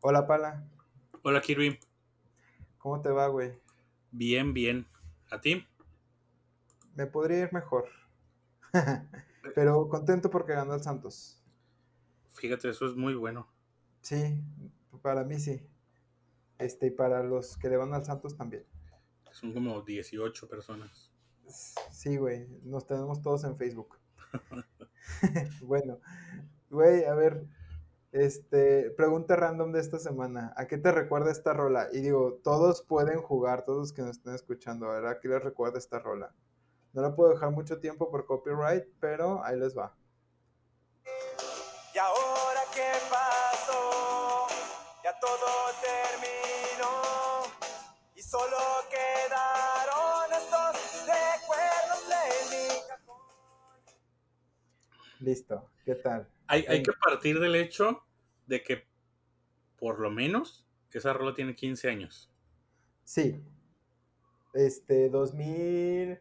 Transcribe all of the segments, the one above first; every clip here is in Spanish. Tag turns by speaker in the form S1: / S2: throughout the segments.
S1: Hola, Pala.
S2: Hola, Kirby.
S1: ¿Cómo te va, güey?
S2: Bien, bien. ¿A ti?
S1: Me podría ir mejor. Pero contento porque ganó el Santos.
S2: Fíjate, eso es muy bueno.
S1: Sí, para mí sí. Este, y para los que le van al Santos también.
S2: Son como 18 personas.
S1: Sí, güey. Nos tenemos todos en Facebook. bueno, güey, a ver, este, pregunta random de esta semana. ¿A qué te recuerda esta rola? Y digo, todos pueden jugar, todos los que nos estén escuchando, ¿verdad? ¿A qué les recuerda esta rola? No la puedo dejar mucho tiempo por copyright, pero ahí les va.
S3: ¿Y ahora qué pasó? Ya todo terminó y solo quedaron estos recuerdos en mi cajón.
S1: Listo, ¿qué tal?
S2: Hay, hay que partir del hecho de que por lo menos esa rola tiene 15 años.
S1: Sí. Este, 2000...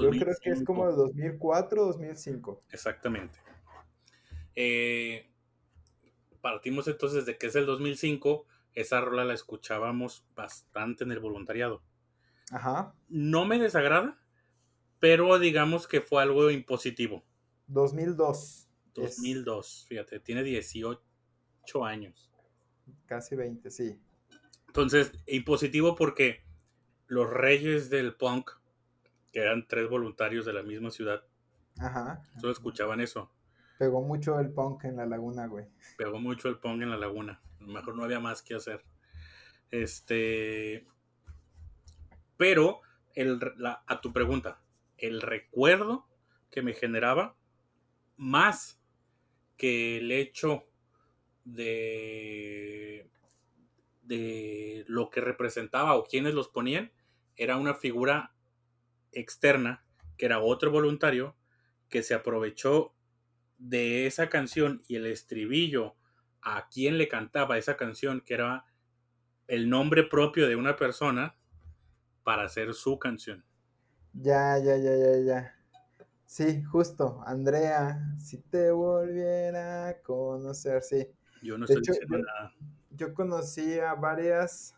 S1: Yo creo que es como de 2004 2005.
S2: Exactamente. Eh, partimos entonces de que es el 2005. Esa rola la escuchábamos bastante en el voluntariado.
S1: Ajá.
S2: No me desagrada, pero digamos que fue algo impositivo.
S1: 2002.
S2: 2002, es... fíjate, tiene 18 años.
S1: Casi 20, sí.
S2: Entonces, impositivo porque los reyes del punk que eran tres voluntarios de la misma ciudad.
S1: Ajá.
S2: Solo escuchaban eso.
S1: Pegó mucho el punk en la laguna, güey.
S2: Pegó mucho el punk en la laguna. A lo mejor no había más que hacer. Este. Pero, el, la, a tu pregunta, el recuerdo que me generaba, más que el hecho de, de lo que representaba o quienes los ponían, era una figura externa, que era otro voluntario, que se aprovechó de esa canción y el estribillo a quien le cantaba esa canción, que era el nombre propio de una persona, para hacer su canción.
S1: Ya, ya, ya, ya, ya. Sí, justo, Andrea, si te volviera a conocer, sí.
S2: Yo no
S1: De
S2: estoy
S1: hecho,
S2: diciendo
S1: yo-
S2: nada.
S1: Yo conocí a varias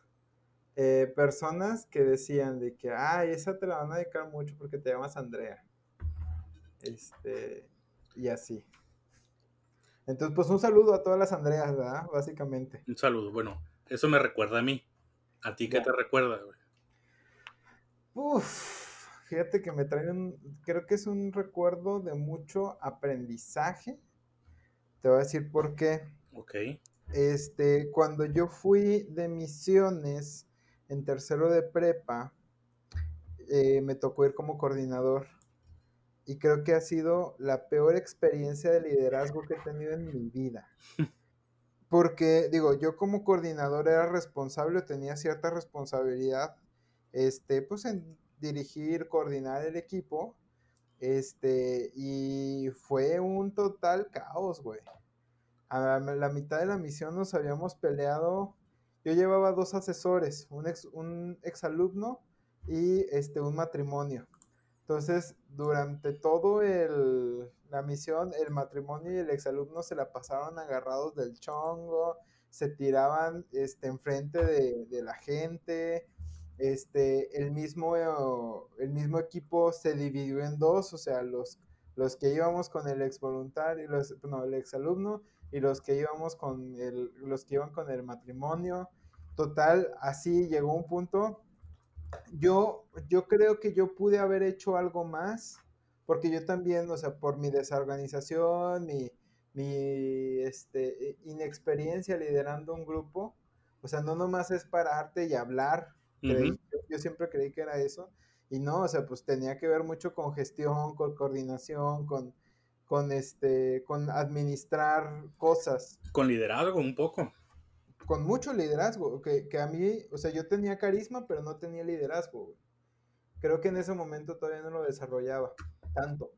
S1: eh, personas que decían de que, ay, esa te la van a dedicar mucho porque te llamas Andrea. Este, y así. Entonces, pues un saludo a todas las Andreas, ¿verdad? Básicamente.
S2: Un saludo. Bueno, eso me recuerda a mí. ¿A ti qué
S1: Ya.
S2: te recuerda? güey?
S1: Uf, fíjate que me trae un, creo que es un recuerdo de mucho aprendizaje. Te voy a decir por qué.
S2: Ok.
S1: Este, cuando yo fui de misiones en tercero de prepa, eh, me tocó ir como coordinador. Y creo que ha sido la peor experiencia de liderazgo que he tenido en mi vida. Porque, digo, yo como coordinador era responsable, tenía cierta responsabilidad, este, pues en dirigir, coordinar el equipo, este, y fue un total caos, güey. A la mitad de la misión nos habíamos peleado. Yo llevaba dos asesores, un ex, un exalumno y este, un matrimonio. Entonces, durante todo el, la misión, el matrimonio y el exalumno se la pasaron agarrados del chongo, se tiraban este, enfrente de, de la gente. Este, el mismo, el mismo equipo se dividió en dos, o sea, los, los que íbamos con el ex voluntario, los, no, el exalumno y los que íbamos con el, los que iban con el matrimonio. Total, así llegó un punto. Yo, yo creo que yo pude haber hecho algo más, porque yo también, o sea, por mi desorganización, mi, mi este, inexperiencia liderando un grupo, o sea, no nomás es pararte y hablar, creí-
S2: Ujú.
S1: yo, yo siempre creí que era eso, y no, o sea, pues tenía que ver mucho con gestión, con coordinación, con, con este, con administrar cosas,
S2: Con liderazgo un poco.
S1: con mucho liderazgo, que, que a mí, o sea, yo tenía carisma, pero no tenía liderazgo. Creo que en ese momento todavía no lo desarrollaba tanto.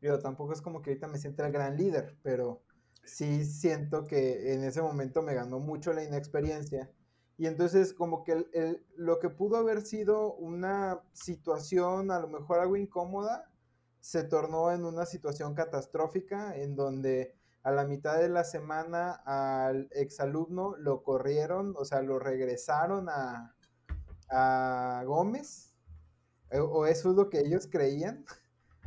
S1: Yo tampoco es como que ahorita me sienta el gran líder, pero sí siento que en ese momento me ganó mucho la inexperiencia. Y entonces como que el- el- lo que pudo haber sido una situación, a lo mejor algo incómoda, se tornó en una situación catastrófica en donde a la mitad de la semana al exalumno lo corrieron, o sea, lo regresaron a, a Gómez, o, o eso es lo que ellos creían.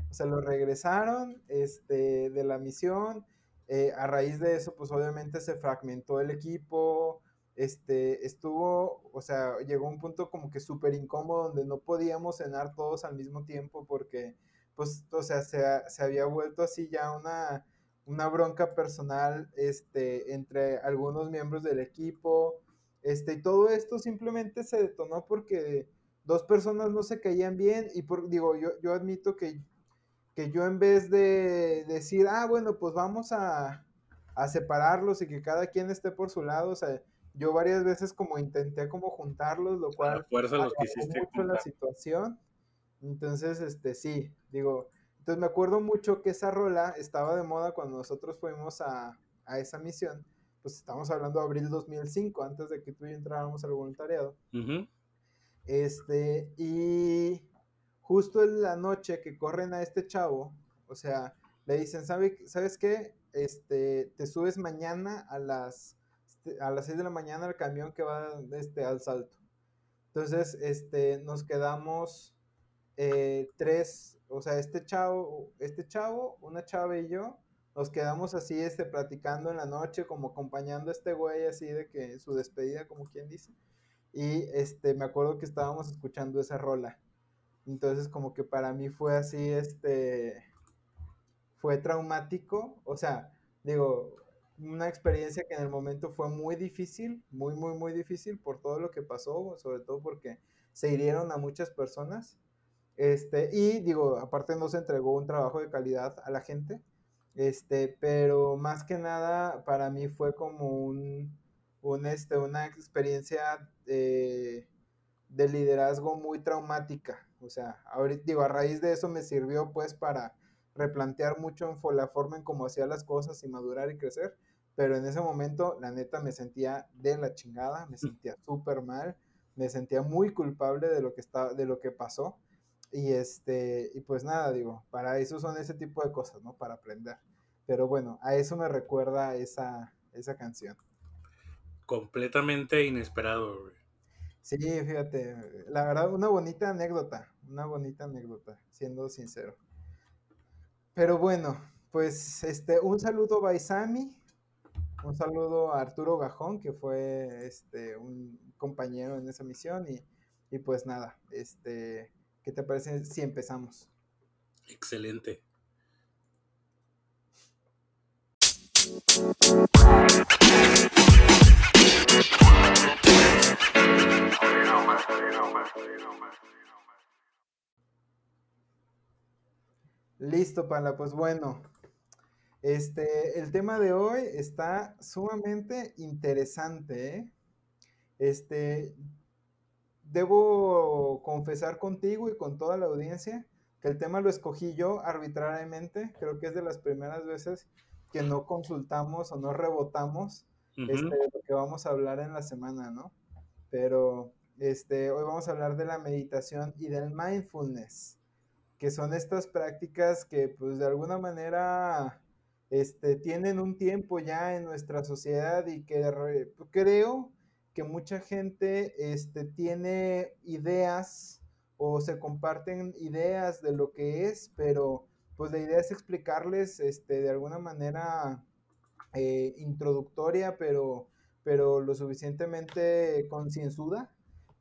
S1: O sea, lo regresaron este, de la misión. eh, a raíz de eso, pues obviamente se fragmentó el equipo. Este, estuvo, o sea, llegó un punto como que súper incómodo donde no podíamos cenar todos al mismo tiempo porque, pues, o sea, se, se había vuelto así ya una, una bronca personal, este, entre algunos miembros del equipo. Este, y todo esto simplemente se detonó porque dos personas no se caían bien y por, digo, yo, yo admito que que yo en vez de decir, ah, bueno, pues vamos a, a separarlos y que cada quien esté por su lado, o sea, yo varias veces como intenté como juntarlos, lo cual
S2: fuerza los quisiste
S1: mucho la situación. Entonces, este, sí, digo, entonces me acuerdo mucho que esa rola estaba de moda cuando nosotros fuimos a, a esa misión, pues estamos hablando de abril 2005, antes de que tú y yo entráramos al voluntariado. Este, y justo en la noche que corren a este chavo, o sea, le dicen, ¿sabe, ¿sabes qué? Este, te subes mañana a las, este, a las 6 de la mañana al camión que va este, al salto. Entonces, este, nos quedamos eh, tres, o sea, este chavo, este chavo, una chava y yo, nos quedamos así, este, platicando en la noche, como acompañando a este güey, así de que su despedida, como quien dice. Y este, me acuerdo que estábamos escuchando esa rola. Entonces, como que para mí fue así, este, fue traumático. O sea, digo, una experiencia que en el momento fue muy difícil, muy, muy, muy difícil por todo lo que pasó, sobre todo porque se hirieron a muchas personas. Este, y digo, aparte no se entregó un trabajo de calidad a la gente. Este, pero más que nada para mí fue como un, un, este, una experiencia eh, de liderazgo muy traumática. O sea, ahorita digo, a raíz de eso me sirvió pues para replantear mucho en la forma en cómo hacía las cosas y madurar y crecer. Pero en ese momento, la neta, me sentía de la chingada, me sentía súper mal, me sentía muy culpable de lo que estaba, de lo que pasó. Y este, y pues nada, digo, para eso son ese tipo de cosas, ¿no? Para aprender. Pero bueno, a eso me recuerda esa, esa canción.
S2: Completamente inesperado, güey.
S1: Sí, fíjate, la verdad, una bonita anécdota, una bonita anécdota, siendo sincero. Pero bueno, pues este, un saludo a Baisami, un saludo a Arturo Gajón, que fue este, un compañero en esa misión, y, y pues nada, este, ¿qué te parece si empezamos?
S2: Excelente.
S1: Listo, Pala, pues bueno, este, el tema de hoy está sumamente interesante, ¿eh? Este, debo confesar contigo y con toda la audiencia que el tema lo escogí yo arbitrariamente. Creo que es de las primeras veces que no consultamos o no rebotamos este, de lo que vamos a hablar en la semana, ¿no? Pero este, hoy vamos a hablar de la meditación y del mindfulness, que son estas prácticas que pues de alguna manera este, tienen un tiempo ya en nuestra sociedad y que re- creo que mucha gente este, tiene ideas o se comparten ideas de lo que es, pero pues la idea es explicarles este, de alguna manera eh, introductoria, pero, pero lo suficientemente concienzuda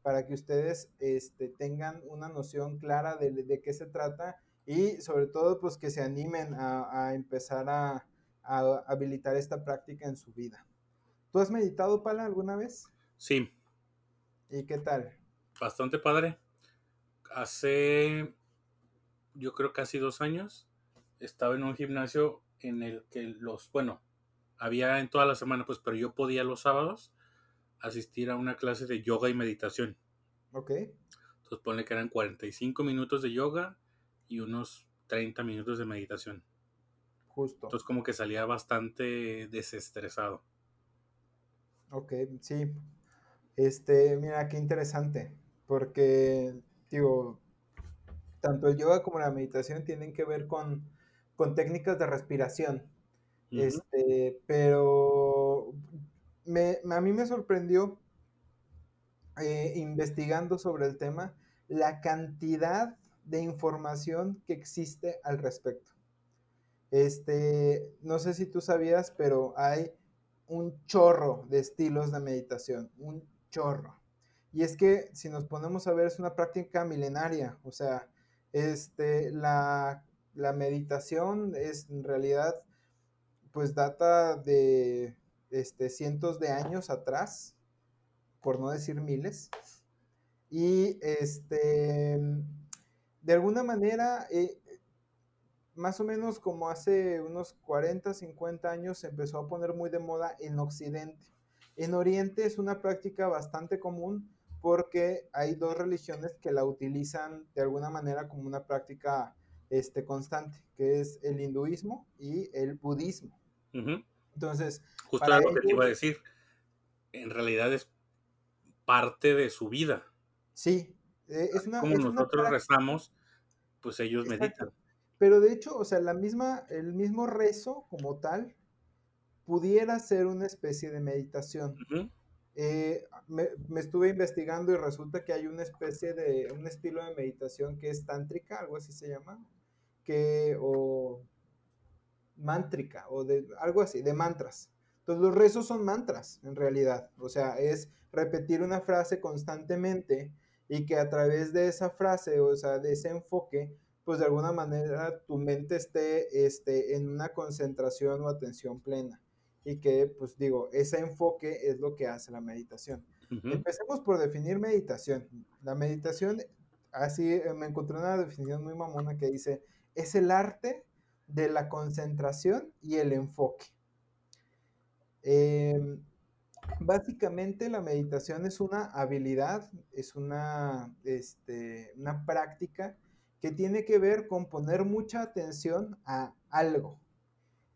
S1: para que ustedes este, tengan una noción clara de, de qué se trata y sobre todo pues que se animen a, a empezar a, a habilitar esta práctica en su vida. ¿Tú has meditado, Pala, alguna vez?
S2: Sí,
S1: ¿Y qué tal?
S2: bastante padre. Hace, yo creo casi dos años, estaba en un gimnasio en el que los, bueno, había en toda la semana, pues, pero yo podía los sábados asistir a una clase de yoga y meditación.
S1: Ok,
S2: Entonces ponle que eran 45 minutos de yoga y unos 30 minutos de meditación.
S1: justo.
S2: Entonces como que salía bastante desestresado.
S1: Ok, sí. Este, mira, qué interesante, porque, digo, tanto el yoga como la meditación tienen que ver con, con técnicas de respiración. Este, pero a mí me sorprendió eh, investigando sobre el tema la cantidad de información que existe al respecto. Este, no sé si tú sabías, pero hay un chorro de estilos de meditación, un chorro. Y es que si nos ponemos a ver, es una práctica milenaria, o sea, este, la, la meditación es en realidad, pues data de este, cientos de años atrás, por no decir miles. Y este, de alguna manera, eh, más o menos como hace unos 40, 50 años, se empezó a poner muy de moda en Occidente. En Oriente es una práctica bastante común porque hay dos religiones que la utilizan de alguna manera como una práctica este, constante, que es el hinduismo y el budismo. Entonces,
S2: justo lo que te iba a decir, en realidad es parte de su vida.
S1: Sí, eh, es una,
S2: como nosotros rezamos, pues ellos meditan.
S1: Pero de hecho, o sea, la misma, el mismo rezo como tal pudiera ser una especie de meditación. Eh, me, estuve investigando y resulta que hay una especie de, un estilo de meditación que es tántrica, algo así se llama, que, o mántrica, o de algo así, de mantras. Entonces los rezos son mantras, en realidad. O sea, es repetir una frase constantemente y que a través de esa frase, o sea, de ese enfoque, pues de alguna manera tu mente esté este, en una concentración o atención plena. Y que, pues digo, ese enfoque es lo que hace la meditación. Empecemos por definir meditación. La meditación, así eh, me encontré una definición muy mamona que dice, es el arte de la concentración y el enfoque. Em, básicamente la meditación es una habilidad, es una, este, una práctica que tiene que ver con poner mucha atención a algo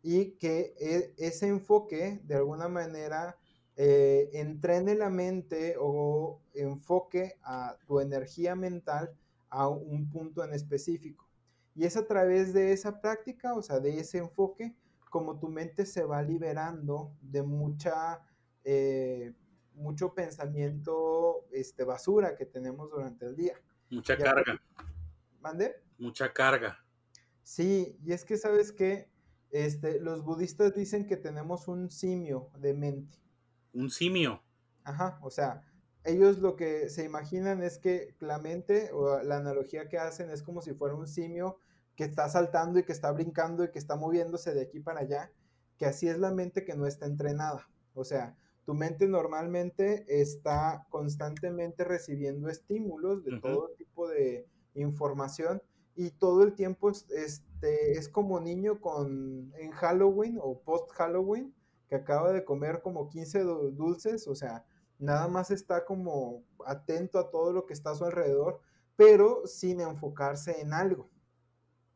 S1: y que e, ese enfoque de alguna manera eh, entrene la mente o enfoque a tu energía mental a un punto en específico. Y es a través de esa práctica, o sea, de ese enfoque, como tu mente se va liberando de mucha, eh, mucho pensamiento este, basura que tenemos durante el día.
S2: Mucha carga.
S1: ¿Mande?
S2: Mucha carga.
S1: Sí, y es que sabes que este, los budistas dicen que tenemos un simio de mente.
S2: Un simio.
S1: Ajá, o sea, ellos lo que se imaginan es que la mente o la analogía que hacen es como si fuera un simio que está saltando y que está brincando y que está moviéndose de aquí para allá, que así es la mente que no está entrenada. O sea, tu mente normalmente está constantemente recibiendo estímulos de todo tipo de información y todo el tiempo es, este, es como niño con, en Halloween o post Halloween que acaba de comer como 15 dulces, o sea, nada más está como atento a todo lo que está a su alrededor, pero sin enfocarse en algo.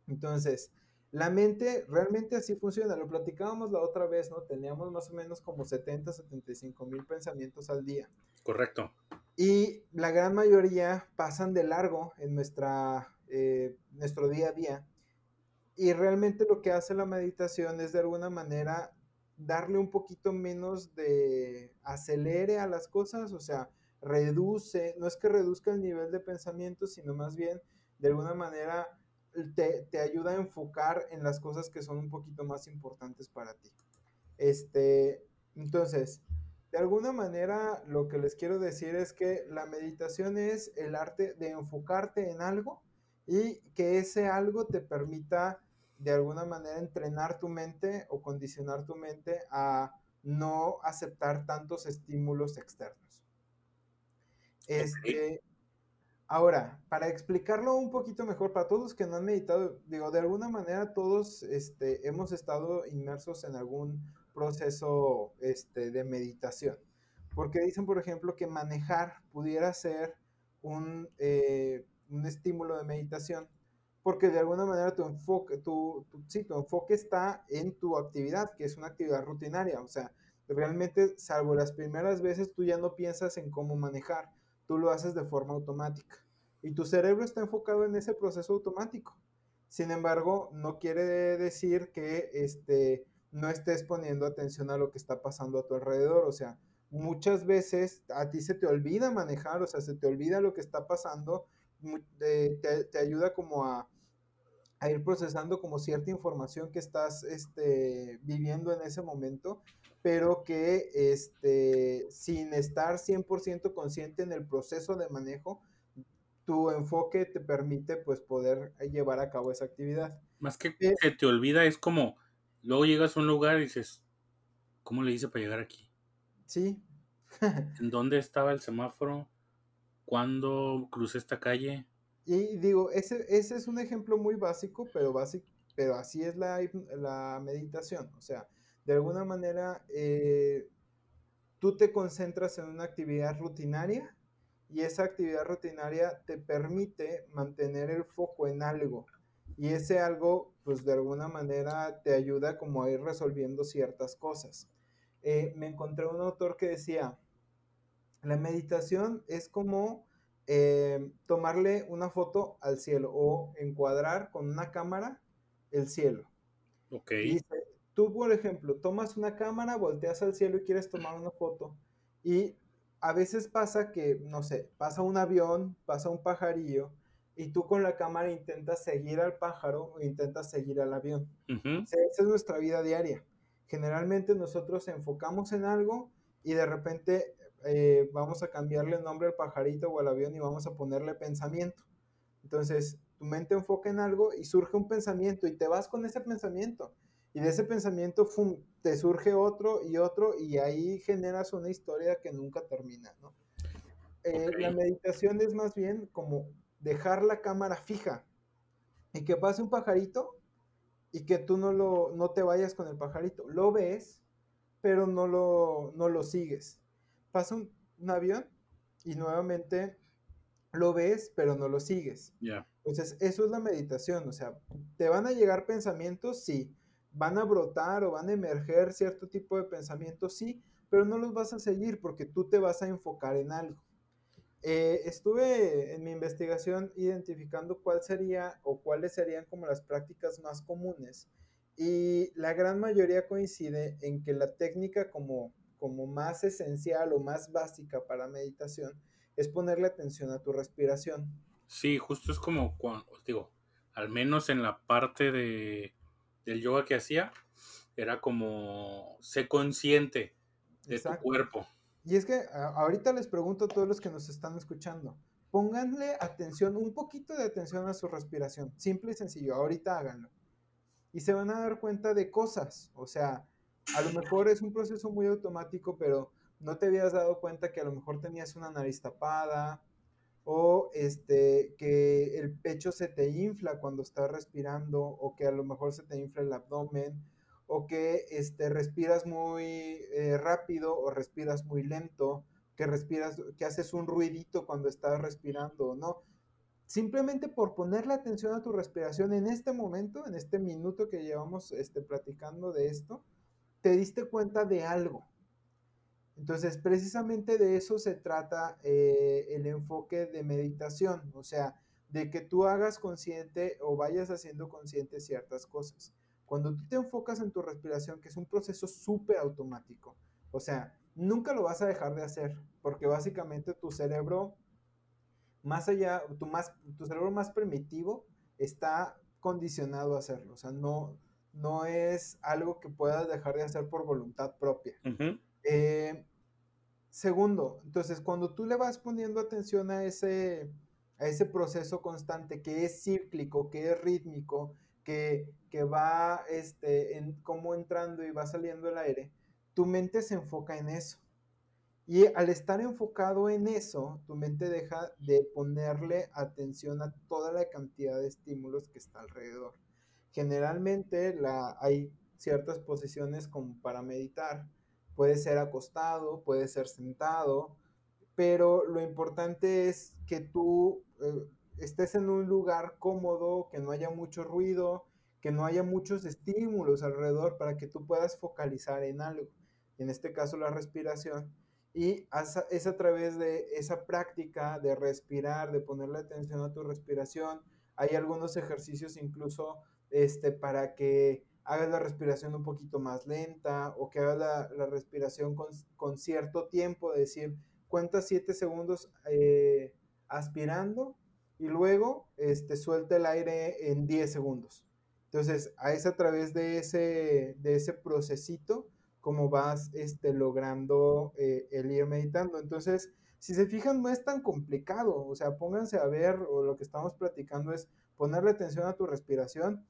S1: Entonces, la mente realmente así funciona. Lo platicábamos la otra vez, ¿no? Teníamos más o menos como 70, 75 mil pensamientos al día.
S2: Correcto.
S1: Y la gran mayoría pasan de largo en nuestra, eh, nuestro día a día. Y realmente lo que hace la meditación es de alguna manera darle un poquito menos de acelere a las cosas, o sea, reduce, no es que reduzca el nivel de pensamiento, sino más bien de alguna manera te, te, ayuda a enfocar en las cosas que son un poquito más importantes para ti. Este, entonces, de alguna manera lo que les quiero decir es que la meditación es el arte de enfocarte en algo y que ese algo te permita de alguna manera entrenar tu mente o condicionar tu mente a no aceptar tantos estímulos externos. Este, ahora, para explicarlo un poquito mejor para todos que no han meditado, digo, de alguna manera todos este, hemos estado inmersos en algún proceso este, de meditación. Porque dicen, por ejemplo, que manejar pudiera ser un, eh, un estímulo de meditación, porque de alguna manera tu enfoque, tu, sí, tu enfoque está en tu actividad, que es una actividad rutinaria. O sea, realmente, salvo las primeras veces, tú ya no piensas en cómo manejar, tú lo haces de forma automática. Y tu cerebro está enfocado en ese proceso automático. Sin embargo, no quiere decir que este, no estés poniendo atención a lo que está pasando a tu alrededor. O sea, muchas veces a ti se te olvida manejar, o sea, se te olvida lo que está pasando, te, te ayuda como a, a, ir procesando como cierta información que estás este, viviendo en ese momento, pero que este, sin estar 100% consciente en el proceso de manejo, tu enfoque te permite pues poder llevar a cabo esa actividad.
S2: Más que eh, se te olvida, es como, luego llegas a un lugar y dices, ¿cómo le hice para llegar aquí?
S1: Sí.
S2: ¿En dónde estaba el semáforo? ¿Cuándo crucé esta calle?
S1: Y digo, ese, ese es un ejemplo muy básico, pero, básico, pero así es la, la meditación. O sea, de alguna manera eh, tú te concentras en una actividad rutinaria y esa actividad rutinaria te permite mantener el foco en algo. Y ese algo, pues de alguna manera te ayuda como a ir resolviendo ciertas cosas. Eh, me encontré un autor que decía, la meditación es como eh, tomarle una foto al cielo o encuadrar con una cámara el cielo.
S2: Ok.
S1: tú, por ejemplo, tomas una cámara, volteas al cielo y quieres tomar una foto y a veces pasa que, no sé, pasa un avión, pasa un pajarillo y tú con la cámara intentas seguir al pájaro o intentas seguir al avión. esa es nuestra vida diaria. Generalmente nosotros enfocamos en algo y de repente eh, vamos a cambiarle el nombre al pajarito o al avión y vamos a ponerle pensamiento. Entonces, tu mente enfoca en algo y surge un pensamiento y te vas con ese pensamiento. Y de ese pensamiento te surge otro y otro y ahí generas una historia que nunca termina, ¿no? Eh, la meditación es más bien como dejar la cámara fija y que pase un pajarito y que tú no, lo, no te vayas con el pajarito. Lo ves, pero no lo, no lo sigues. Pasa un, avión y nuevamente lo ves, pero no lo sigues. Entonces, eso es la meditación. O sea, ¿te van a llegar pensamientos? Sí van a brotar o van a emerger cierto tipo de pensamientos, sí, pero no los vas a seguir porque tú te vas a enfocar en algo. Eh, estuve en mi investigación identificando cuál sería o cuáles serían como las prácticas más comunes y la gran mayoría coincide en que la técnica como, como más esencial o más básica para meditación es ponerle atención a tu respiración.
S2: Sí, justo es como cuando, digo, al menos en la parte de del yoga que hacía era como sé consciente de tu cuerpo.
S1: Y es que ahorita les pregunto a todos los que nos están escuchando, pónganle atención, un poquito de atención a su respiración, simple y sencillo, ahorita háganlo. Y se van a dar cuenta de cosas, o sea, a lo mejor es un proceso muy automático, pero no te habías dado cuenta que a lo mejor tenías una nariz tapada, o este, que el pecho se te infla cuando estás respirando, o que a lo mejor se te infla el abdomen, o que este, respiras muy eh, rápido o respiras muy lento, que respiras, que haces un ruidito cuando estás respirando, ¿no? Simplemente por ponerle atención a tu respiración en este momento, en este minuto que llevamos este, platicando de esto, te diste cuenta de algo, entonces, precisamente de eso se trata eh, el enfoque de meditación, o sea, de que tú hagas consciente o vayas haciendo consciente ciertas cosas. Cuando tú te enfocas en tu respiración, que es un proceso súper automático, o sea, nunca lo vas a dejar de hacer, porque básicamente tu cerebro, más allá, tu, más, tu cerebro más primitivo está condicionado a hacerlo, o sea, no, no es algo que puedas dejar de hacer por voluntad propia. Eh, segundo, entonces cuando tú le vas poniendo atención a ese, a ese proceso constante que es cíclico, que es rítmico, que, que va este, en, como entrando y va saliendo el aire, tu mente se enfoca en eso. Y al estar enfocado en eso, tu mente deja de ponerle atención a toda la cantidad de estímulos que está alrededor. Generalmente la, hay ciertas posiciones como para meditar, Puede ser acostado, puede ser sentado, pero lo importante es que tú eh, estés en un lugar cómodo, que no haya mucho ruido, que no haya muchos estímulos alrededor para que tú puedas focalizar en algo, en este caso la respiración. Y es a través de esa práctica de respirar, de ponerle atención a tu respiración. Hay algunos ejercicios incluso este, para que hagas la respiración un poquito más lenta o que hagas la, respiración con, cierto tiempo, es decir, cuenta 7 segundos eh, aspirando y luego este, suelta el aire en 10 segundos. Entonces, es a través de ese, de ese procesito como vas este, logrando eh, el ir meditando. Entonces, si se fijan, no es tan complicado. O sea, pónganse a ver, o lo que estamos platicando es ponerle atención a tu respiración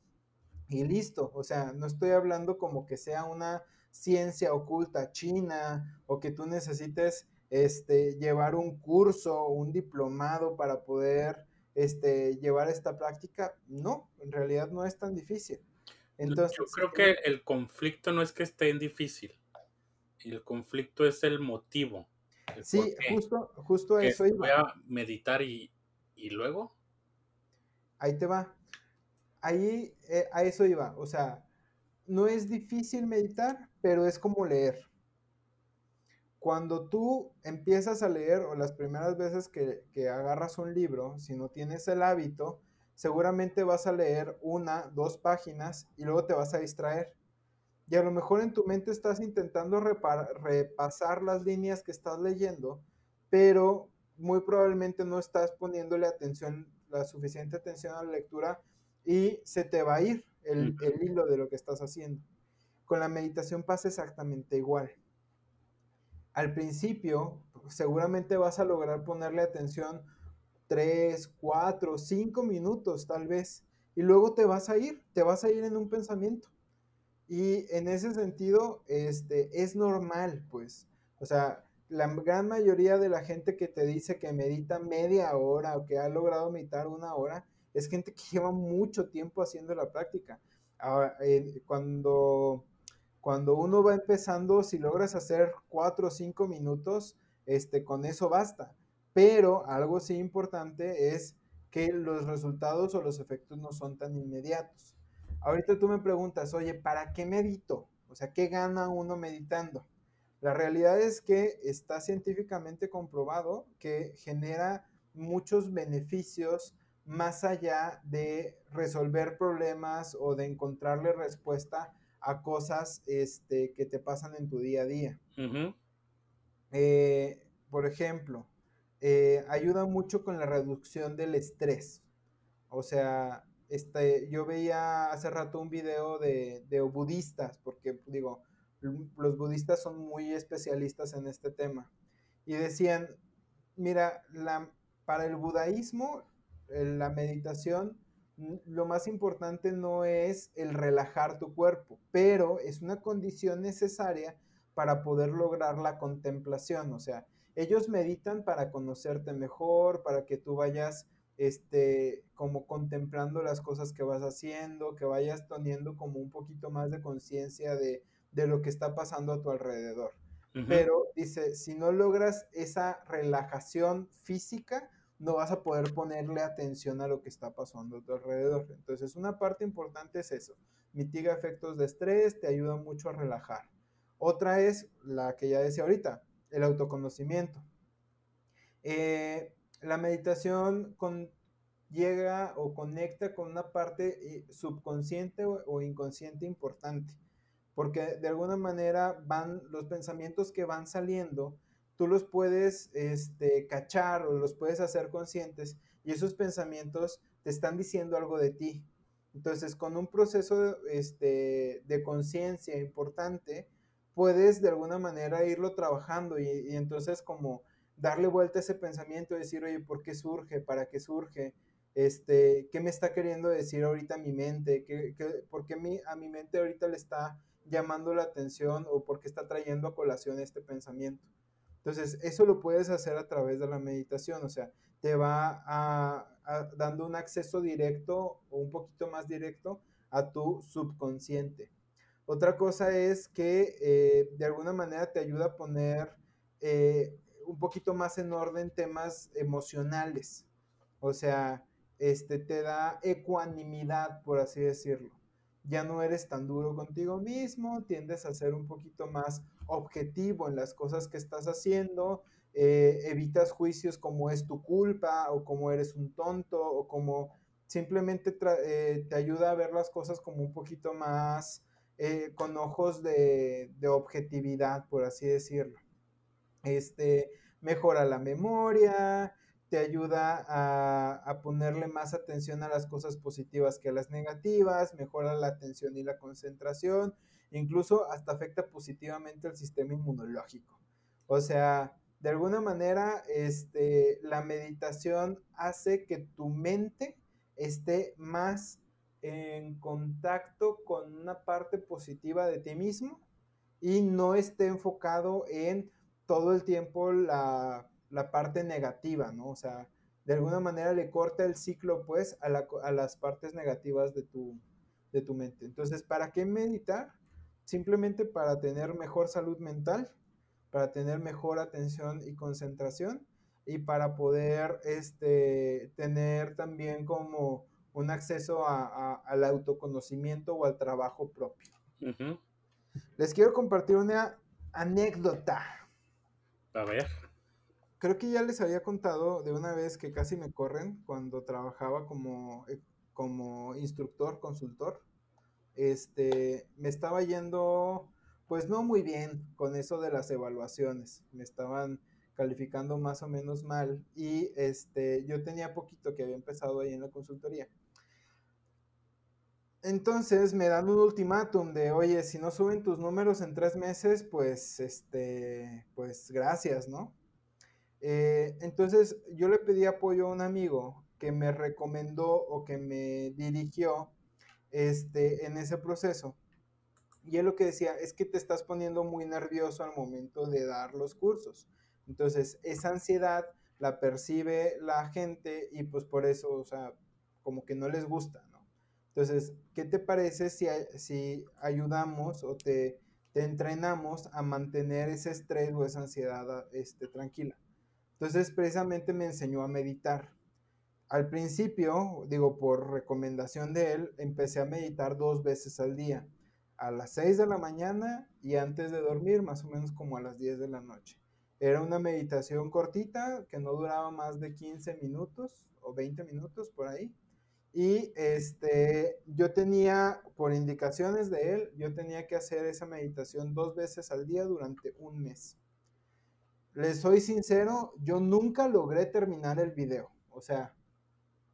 S1: y listo. O sea, no estoy hablando como que sea una ciencia oculta china o que tú necesites este, llevar un curso o un diplomado para poder este, llevar esta práctica. No, en realidad no es tan difícil.
S2: Entonces, Yo creo que el conflicto no es que esté en difícil. El conflicto es el motivo.
S1: sí, justo, justo eso
S2: Voy a meditar y, y luego.
S1: Ahí te va ahí eh, a eso iba. O sea, no es difícil meditar, pero es como leer. Cuando tú empiezas a leer o las primeras veces que, que agarras un libro, si no tienes el hábito, seguramente vas a leer una, dos páginas y luego te vas a distraer. Y a lo mejor en tu mente estás intentando repasar las líneas que estás leyendo, pero muy probablemente no estás poniéndole atención, la suficiente atención a la lectura y se te va a ir el, hilo de lo que estás haciendo. Con la meditación pasa exactamente igual. Al principio, seguramente vas a lograr ponerle atención 3, 4, 5 minutos tal vez, y luego te vas a ir, te vas a ir en un pensamiento. Y en ese sentido, este, es normal, pues. O sea, la gran mayoría de la gente que te dice que medita media hora o que ha logrado meditar una hora, es gente que lleva mucho tiempo haciendo la práctica. Eh, cuando, cuando uno va empezando, si logras hacer cuatro o cinco minutos, este, con eso basta. Pero algo sí importante es que los resultados o los efectos no son tan inmediatos. Ahorita tú me preguntas, oye, ¿para qué medito? O sea, ¿qué gana uno meditando? La realidad es que está científicamente comprobado que genera muchos beneficios más allá de resolver problemas o de encontrarle respuesta a cosas este, que te pasan en tu día a día. Eh, por ejemplo, eh, ayuda mucho con la reducción del estrés. O sea, este, yo veía hace rato un video de, de budistas, porque digo, los budistas son muy especialistas en este tema. Y decían, mira, la, para el budaísmo la meditación, lo más importante no es el relajar tu cuerpo, pero es una condición necesaria para poder lograr la contemplación. O sea, ellos meditan para conocerte mejor, para que tú vayas este, como contemplando las cosas que vas haciendo, que vayas teniendo como un poquito más de conciencia de, lo que está pasando a tu alrededor. Pero dice, si no logras esa relajación física, no vas a poder ponerle atención a lo que está pasando a tu alrededor. Entonces, una parte importante es eso. Mitiga efectos de estrés, te ayuda mucho a relajar. Otra es la que ya decía ahorita, el autoconocimiento. Eh, la meditación llega o conecta con una parte eh, subconsciente o inconsciente importante, porque de alguna manera van los pensamientos que van saliendo, tú los puedes este, cachar o los puedes hacer conscientes y esos pensamientos te están diciendo algo de ti. Entonces, con un proceso este, de conciencia importante, puedes de alguna manera irlo trabajando y, entonces como darle vuelta a ese pensamiento, decir, oye, ¿por qué surge? ¿Para qué surge? Este, ¿Qué me está queriendo decir ahorita mi mente? ¿Qué, por qué mi, a mi mente ahorita le está llamando la atención o por qué está trayendo a colación este pensamiento? Entonces, eso lo puedes hacer a través de la meditación, o sea, te va a, dando un acceso directo o un poquito más directo a tu subconsciente. Otra cosa es que eh, de alguna manera te ayuda a poner eh, un poquito más en orden temas emocionales. O sea, este, te da ecuanimidad, por así decirlo. Ya no eres tan duro contigo mismo, tiendes a ser un poquito más objetivo en las cosas que estás haciendo, eh, evitas juicios como es tu culpa o como eres un tonto o como simplemente eh, te ayuda a ver las cosas como un poquito más eh, con ojos de, de, objetividad, por así decirlo. Este, mejora la memoria, te ayuda a, a, ponerle más atención a las cosas positivas que a las negativas, mejora la atención y la concentración, incluso hasta afecta positivamente el sistema inmunológico. O sea, de alguna manera, este, la meditación hace que tu mente esté más en contacto con una parte positiva de ti mismo y no esté enfocado en todo el tiempo la, la parte negativa, ¿no? O sea, de alguna manera le corta el ciclo, pues, a, la, a las partes negativas de tu, de tu mente. Entonces, ¿para qué meditar? Simplemente para tener mejor salud mental, para tener mejor atención y concentración y para poder este, tener también como un acceso a, al autoconocimiento o al trabajo propio. Les quiero compartir una anécdota.
S2: A ver.
S1: Creo que ya les había contado de una vez que casi me corren cuando trabajaba como, eh, como instructor, consultor. Este, me estaba yendo, pues no muy bien con eso de las evaluaciones. Me estaban calificando más o menos mal y este, yo tenía poquito que había empezado ahí en la consultoría. Entonces me dan un ultimátum de, oye, si no suben tus números en tres meses, pues, este, pues gracias, ¿no? Eh, entonces yo le pedí apoyo a un amigo que me recomendó o que me dirigió este, en ese proceso. Y él lo que decía es que te estás poniendo muy nervioso al momento de dar los cursos. Entonces, esa ansiedad la percibe la gente y pues por eso, o sea, como que no les gusta, ¿no? Entonces, ¿qué te parece si, si ayudamos o te, te, entrenamos a mantener ese estrés o esa ansiedad este, tranquila? Entonces, precisamente me enseñó a meditar. Al principio, digo, por recomendación de él, empecé a meditar dos veces al día, a las 6 de la mañana y antes de dormir, más o menos como a las 10 de la noche. Era una meditación cortita que no duraba más de 15 minutos o 20 minutos por ahí y este, yo tenía, por indicaciones de él, yo tenía que hacer esa meditación dos veces al día durante un mes. Les soy sincero, yo nunca logré terminar el video. O sea,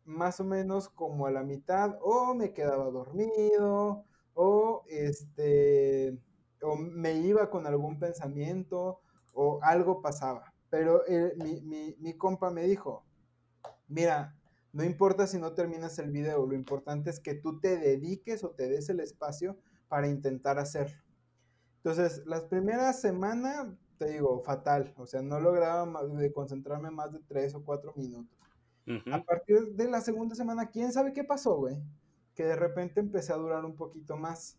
S1: más o menos como a la mitad, o me quedaba dormido, o este, o me iba con algún pensamiento, o algo pasaba. Pero mi, mi, mi compa me dijo, mira, no importa si no terminas el video, lo importante es que tú te dediques o te des el espacio para intentar hacerlo. Entonces, las primeras semanas, te digo, fatal, o sea, no lograba de concentrarme más de tres o cuatro minutos. A partir de la segunda semana, ¿quién sabe qué pasó, güey? Que de repente empecé a durar un poquito más.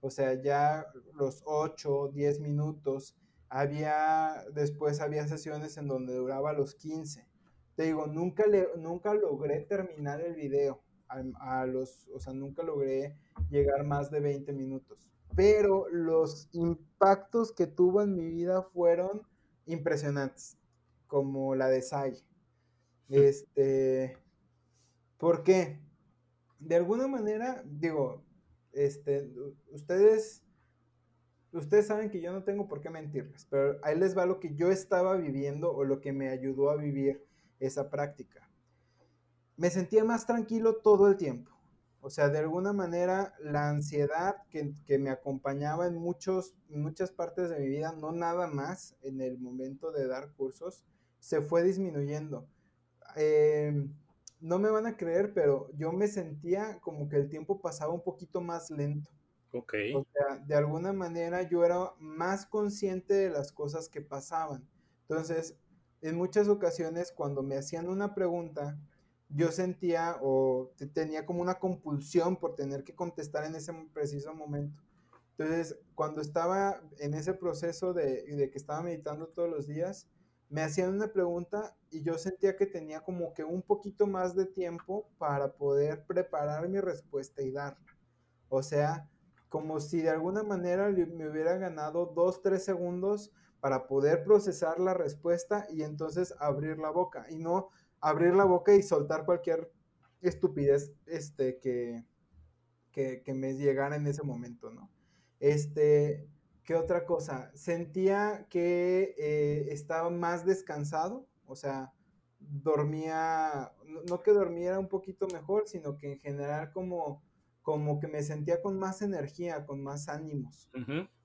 S1: O sea, ya los 8, 10 minutos. Había, después había sesiones en donde duraba los 15 te digo, nunca, le, nunca logré terminar el video. A, los, o sea, nunca logré llegar más de 20 minutos. Pero los impactos que tuvo en mi vida fueron impresionantes, como la de Sai. Este, ¿por qué? De alguna manera, digo, este, ustedes, ustedes saben que yo no tengo por qué mentirles, pero ahí les va lo que yo estaba viviendo o lo que me ayudó a vivir esa práctica. Me sentía más tranquilo todo el tiempo. O sea, de alguna manera la ansiedad que, me acompañaba en muchos, muchas partes de mi vida, no nada más en el momento de dar cursos, se fue disminuyendo. Em, no me van a creer, pero yo me sentía como que el tiempo pasaba un poquito más lento.
S2: Ok.
S1: O sea, de alguna manera yo era más consciente de las cosas que pasaban. Entonces, en muchas ocasiones cuando me hacían una pregunta, yo sentía o tenía como una compulsión por tener que contestar en ese preciso momento. Entonces, cuando estaba en ese proceso de, de, que estaba meditando todos los días, me hacían una pregunta y yo sentía que tenía como que un poquito más de tiempo para poder preparar mi respuesta y darla. O sea, como si de alguna manera me hubiera ganado dos, tres segundos para poder procesar la respuesta y entonces abrir la boca y no abrir la boca y soltar cualquier estupidez este, que, que, que me llegara en ese momento, ¿no? Este, ¿qué otra cosa? Sentía que eh, estaba más descansado, o sea, dormía, no, no que dormiera un poquito mejor, sino que en general como, como que me sentía con más energía, con más ánimos.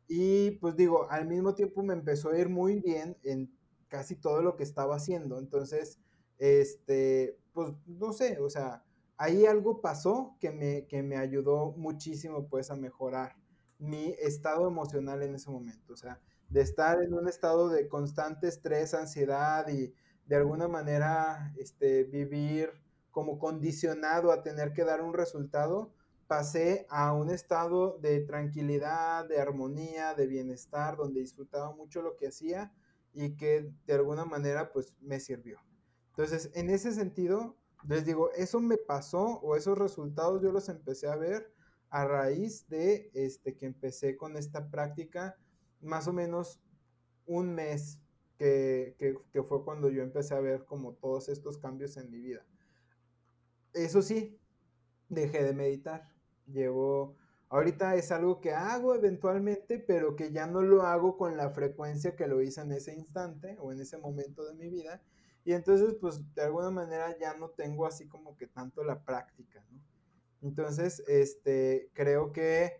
S1: Y pues digo, al mismo tiempo me empezó a ir muy bien en casi todo lo que estaba haciendo. Entonces, este, pues no sé, o sea, ahí algo pasó que me, que me ayudó muchísimo pues a mejorar mi estado emocional en ese momento. O sea, de estar en un estado de constante estrés, ansiedad y de alguna manera este, vivir como condicionado a tener que dar un resultado, pasé a un estado de tranquilidad, de armonía, de bienestar, donde disfrutaba mucho lo que hacía y que de alguna manera pues me sirvió. Entonces, en ese sentido, les digo, eso me pasó o esos resultados yo los empecé a ver a raíz de este que empecé con esta práctica más o menos un mes que, que, que fue cuando yo empecé a ver como todos estos cambios en mi vida. Eso sí, dejé de meditar. Llevo, ahorita es algo que hago eventualmente, pero que ya no lo hago con la frecuencia que lo hice en ese instante o en ese momento de mi vida. Y entonces, pues, de alguna manera ya no tengo así como que tanto la práctica, ¿no? Entonces, este, creo que,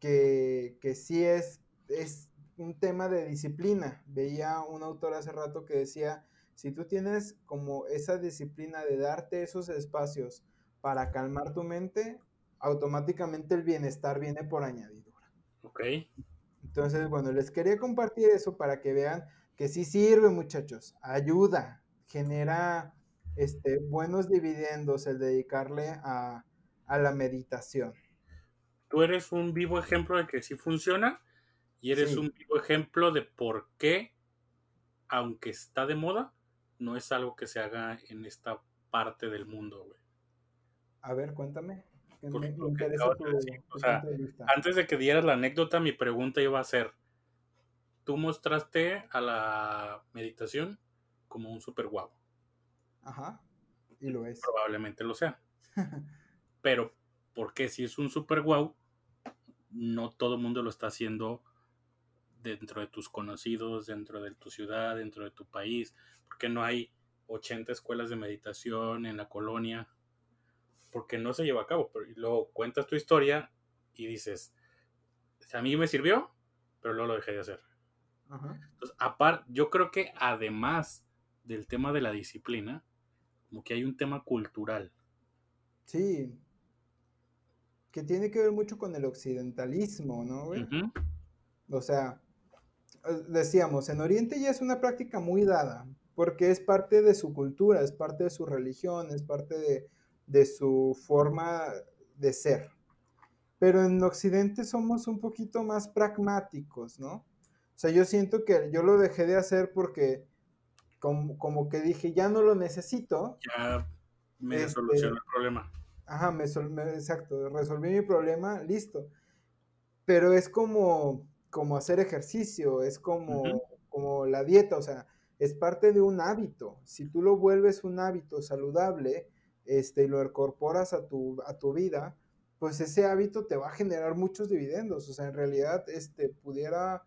S1: que, que sí es, es un tema de disciplina. Veía un autor hace rato que decía, si tú tienes como esa disciplina de darte esos espacios para calmar tu mente, automáticamente el bienestar viene por añadidura.
S2: Ok.
S1: Entonces, bueno, les quería compartir eso para que vean que sí sirve, muchachos. Ayuda, genera este, buenos dividendos el dedicarle a, a la meditación.
S2: Tú eres un vivo ejemplo de que sí funciona y eres
S1: Sí.
S2: un vivo ejemplo de por qué, aunque está de moda, no es algo que se haga en esta parte del mundo, güey.
S1: A ver, cuéntame. me, me
S2: que
S1: tu,
S2: de decir, o sea. Antes de que dieras la anécdota, mi pregunta iba a ser, tú mostraste a la meditación como un super guau.
S1: Ajá. Y lo es.
S2: Probablemente lo sea. Pero, ¿por qué si es un super guau, no todo el mundo lo está haciendo dentro de tus conocidos, dentro de tu ciudad, dentro de tu país? ¿Por qué no hay 80 escuelas de meditación en la colonia? Porque no se lleva a cabo. Pero luego cuentas tu historia y dices, a mí me sirvió, pero luego lo dejé de hacer.
S1: Ajá.
S2: Entonces, aparte, yo creo que además del tema de la disciplina, como que hay un tema cultural.
S1: Sí. Que tiene que ver mucho con el occidentalismo, ¿no, güey? O sea, eh, decíamos, en Oriente ya es una práctica muy dada, porque es parte de su cultura, es parte de su religión, es parte de, de su forma de ser. Pero en Occidente somos un poquito más pragmáticos, ¿no? O sea, yo siento que yo lo dejé de hacer porque como, como que dije, ya no lo necesito,
S2: Ya me
S1: Este-
S2: solucionó el problema.
S1: Ajá, me, me- exacto, resolví mi problema, listo. Pero es como, como hacer ejercicio, es como, como la dieta, o sea, es parte de un hábito. Si tú lo vuelves un hábito saludable, este, y lo incorporas a tu, a tu vida, pues ese hábito te va a generar muchos dividendos. O sea, en realidad, este, pudiera,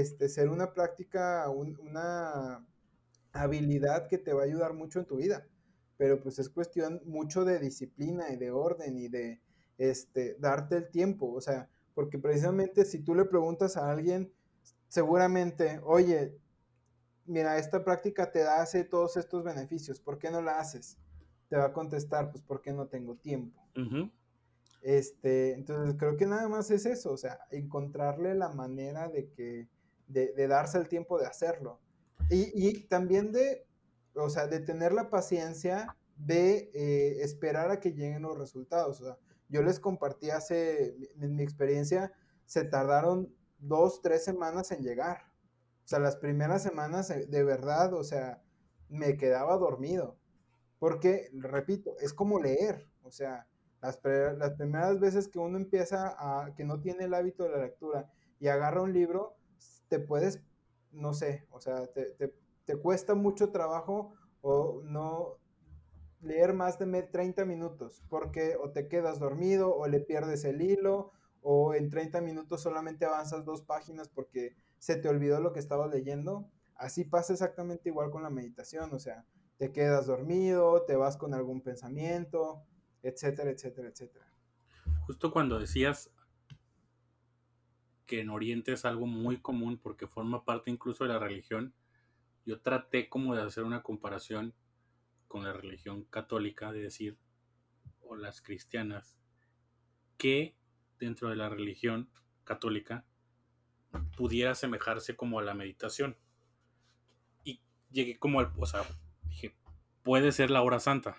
S1: este, ser una práctica, un- una habilidad que te va a ayudar mucho en tu vida pero pues es cuestión mucho de disciplina y de orden y de este, darte el tiempo, o sea, porque precisamente si tú le preguntas a alguien, seguramente, oye, mira, esta práctica te da hace todos estos beneficios, ¿por qué no la haces? Te va a contestar, pues porque no tengo tiempo. Este, entonces creo que nada más es eso, o sea, encontrarle la manera de que, de, darse el tiempo de hacerlo. Y, y también de, o sea, de tener la paciencia de eh, esperar a que lleguen los resultados. O sea, yo les compartí hace, en mi experiencia, se tardaron dos, tres semanas en llegar. O sea, las primeras semanas, eh, de verdad, o sea, me quedaba dormido. Porque, repito, es como leer. O sea, las, las primeras veces que uno empieza a, que no tiene el hábito de la lectura y agarra un libro, te puedes, no sé, o sea, te, te- te cuesta mucho trabajo o no, leer más de 30 minutos, porque o te quedas dormido o le pierdes el hilo, o en 30 minutos solamente avanzas dos páginas porque se te olvidó lo que estabas leyendo. Así pasa exactamente igual con la meditación, o sea, te quedas dormido, te vas con algún pensamiento, etcétera, etcétera, etcétera.
S2: Justo cuando decías que en Oriente es algo muy común porque forma parte incluso de la religión, yo traté como de hacer una comparación con la religión católica, de decir, o las cristianas, que dentro de la religión católica pudiera asemejarse como a la meditación. Y llegué como al, o sea, dije, puede ser la hora santa.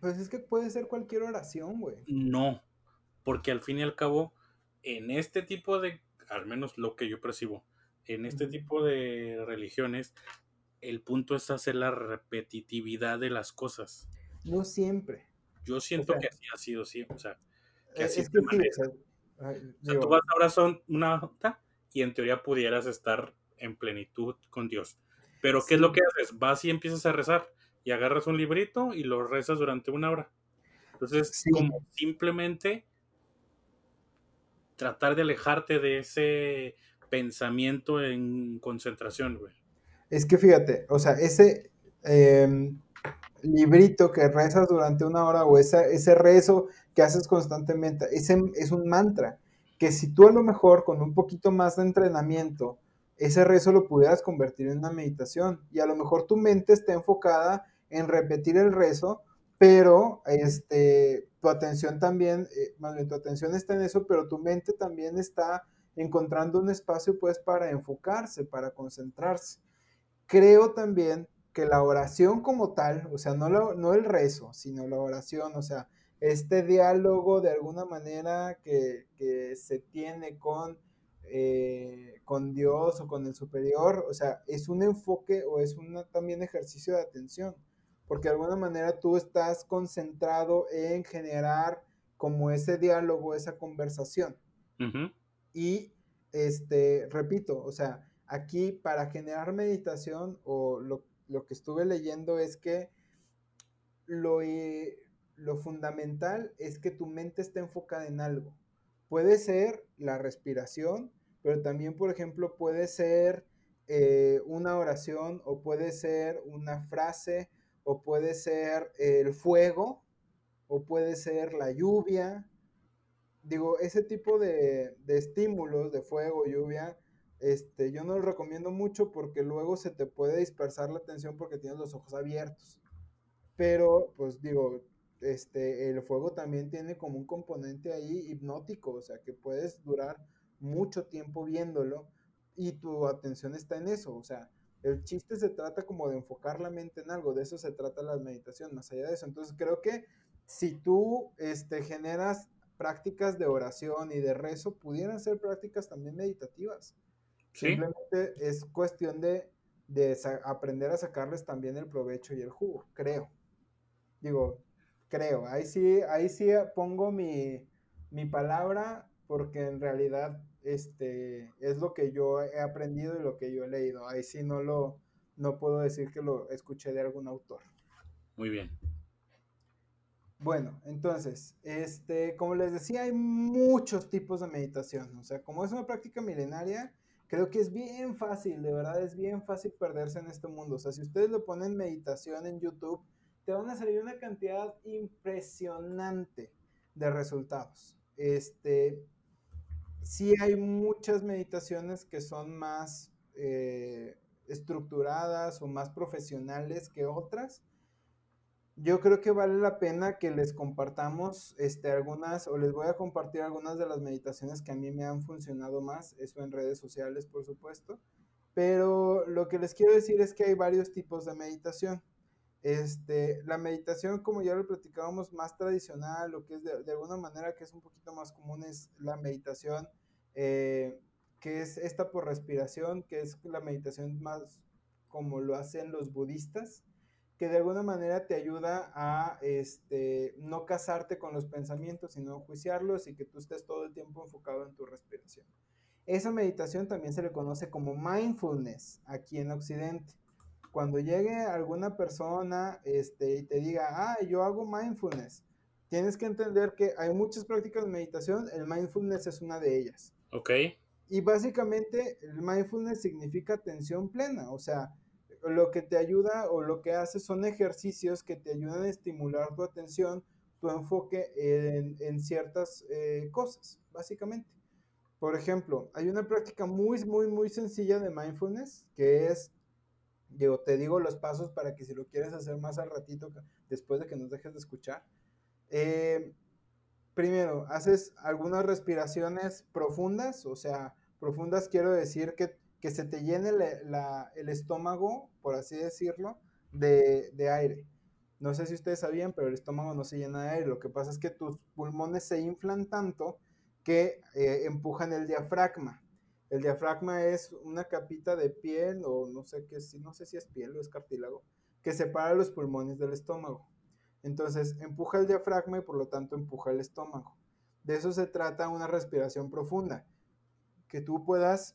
S1: Pues es que puede ser cualquier oración, güey.
S2: No, porque al fin y al cabo, en este tipo de, al menos lo que yo percibo, en este tipo de religiones, el punto es hacer la repetitividad de las cosas.
S1: No siempre.
S2: Yo siento que así ha sido siempre, o sea, que así es que o tú vas ahora son una nota y en teoría pudieras estar en plenitud con Dios. Pero ¿qué es lo que haces? Vas y empiezas a rezar y agarras un librito y lo rezas durante una hora. Entonces, como simplemente tratar de alejarte de ese pensamiento en concentración, güey.
S1: Es que fíjate, o sea, ese em, librito que rezas durante una hora o ese, ese rezo que haces constantemente, ese es un mantra que si tú a lo mejor con un poquito más de entrenamiento, ese rezo lo pudieras convertir en una meditación y a lo mejor tu mente está enfocada en repetir el rezo, pero este, tu atención también, eh, más bien tu atención está en eso, pero tu mente también está encontrando un espacio pues para enfocarse, para concentrarse. Creo también que la oración como tal, o sea, no, no el rezo, sino la oración, o sea, este diálogo de alguna manera que, se tiene con, eh, con Dios o con el superior, o sea, es un enfoque o es un también ejercicio de atención, porque de alguna manera tú estás concentrado en generar como ese diálogo, esa conversación. Y, este, repito, o sea, aquí para generar meditación o lo, que estuve leyendo es que lo, lo fundamental es que tu mente esté enfocada en algo. Puede ser la respiración, pero también, por ejemplo, puede ser eh, una oración o puede ser una frase o puede ser el fuego o puede ser la lluvia digo, ese tipo de, estímulos de fuego, lluvia, este, yo no lo recomiendo mucho porque luego se te puede dispersar la atención porque tienes los ojos abiertos. Pero, pues digo, este, el fuego también tiene como un componente ahí hipnótico, o sea, que puedes durar mucho tiempo viéndolo y tu atención está en eso, o sea, el chiste se trata como de enfocar la mente en algo, de eso se trata la meditación, más allá de eso. Entonces creo que si tú este, generas prácticas de oración y de rezo pudieran ser prácticas también meditativas. Simplemente es cuestión de, aprender a sacarles también el provecho y el jugo, creo. Digo, creo. Ahí sí, ahí sí pongo mi, palabra porque en realidad este, es lo que yo he aprendido y lo que yo he leído. Ahí sí no lo, no puedo decir que lo escuché de algún autor.
S2: Muy bien.
S1: Bueno, entonces, este, como les decía, hay muchos tipos de meditación. O sea, como es una práctica milenaria, creo que es bien fácil, de verdad es bien fácil perderse en este mundo. O sea, si ustedes lo ponen meditación en YouTube, te van a salir una cantidad impresionante de resultados. Este, sí hay muchas meditaciones que son más eh, estructuradas o más profesionales que otras yo creo que vale la pena que les compartamos este, algunas, o les voy a compartir algunas de las meditaciones que a mí me han funcionado más, eso en redes sociales, por supuesto. Pero lo que les quiero decir es que hay varios tipos de meditación. Este, la meditación, como ya lo platicábamos, más tradicional, lo que es de, alguna manera que es un poquito más común, es la meditación, eh, que es esta por respiración, que es la meditación más como lo hacen los budistas que de alguna manera te ayuda a este, no casarte con los pensamientos, sino juiciarlos y que tú estés todo el tiempo enfocado en tu respiración. Esa meditación también se le conoce como mindfulness aquí en Occidente. Cuando llegue alguna persona este, y te diga, ah, yo hago mindfulness, tienes que entender que hay muchas prácticas de meditación, el mindfulness es una de ellas.
S2: Ok.
S1: Y básicamente el mindfulness significa atención plena, o sea, lo que te ayuda o lo que hace son ejercicios que te ayudan a estimular tu atención, tu enfoque en, ciertas eh, cosas, básicamente. Por ejemplo, hay una práctica muy, muy, muy sencilla de mindfulness que es, te digo los pasos para que si lo quieres hacer más al ratito, después de que nos dejes de escuchar. Eh, primero, haces algunas respiraciones profundas, o sea, profundas quiero decir que, se te llene el estómago, por así decirlo, de, de, aire. No sé si ustedes sabían, pero el estómago no se llena de aire. Lo que pasa es que tus pulmones se inflan tanto que eh, empujan el diafragma. El diafragma es una capita de piel, o no sé qué, no sé si es piel o es cartílago, que separa los pulmones del estómago. Entonces, empuja el diafragma y por lo tanto empuja el estómago. De eso se trata una respiración profunda. Que tú puedas